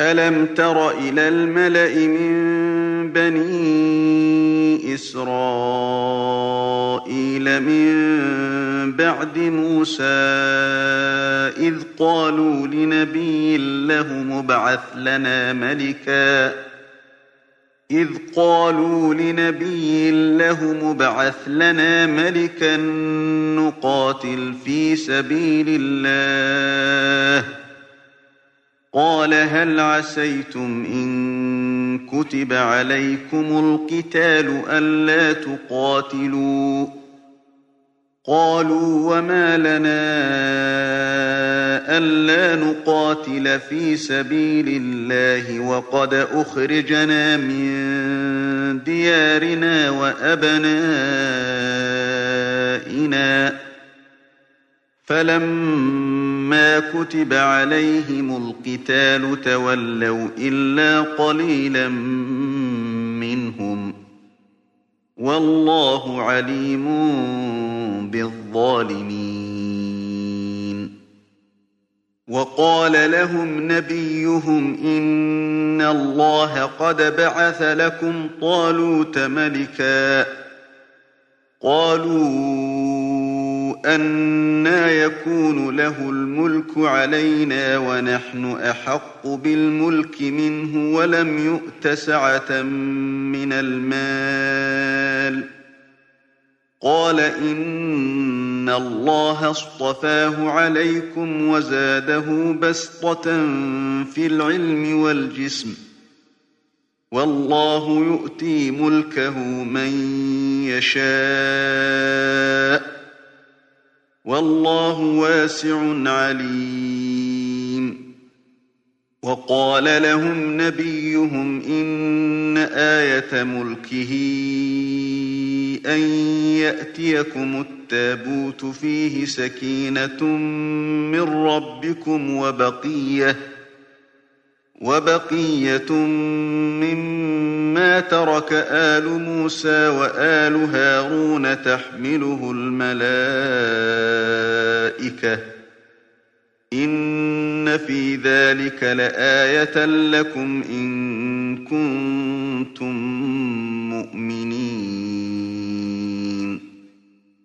أَلَمْ تَرَ إِلَى الْمَلَإِ مِن بَنِي إِسْرَائِيلَ مِن بَعْدِ مُوسَىٰ إِذْ قَالُوا لِنَبِيٍّ لَّهُمُ ابْعَثْ لَنَا مَلِكًا. إذ قالوا لنبي له مبعث لنا ملكا نقاتل في سبيل الله. قال هل عسيتم إن كتب عليكم القتال ألا تقاتلوا؟ قالوا وما لنا ألا نقاتل في سبيل الله وقد أخرجنا من ديارنا وأبنائنا. فلما كتب عليهم القتال تولوا إلا قليلا منهم والله عليم بالظالمين. وقال لهم نبيهم إن الله قد بعث لكم طالوت ملكا. قالوا أنا يكون له الملك علينا ونحن أحق بالملك منه ولم يؤت سعة من المال قال إن الله اصطفاه عليكم وزاده بسطة في العلم والجسم والله يؤتي ملكه من يشاء والله واسع عليم. وقال لهم نبيهم إن آية ملكه أن يأتيكم التابوت فيه سكينة من ربكم وبقية وبقية مما ترك آل موسى وآل هارون تحمله الملائكة. إن في ذلك لآية لكم إن كنتم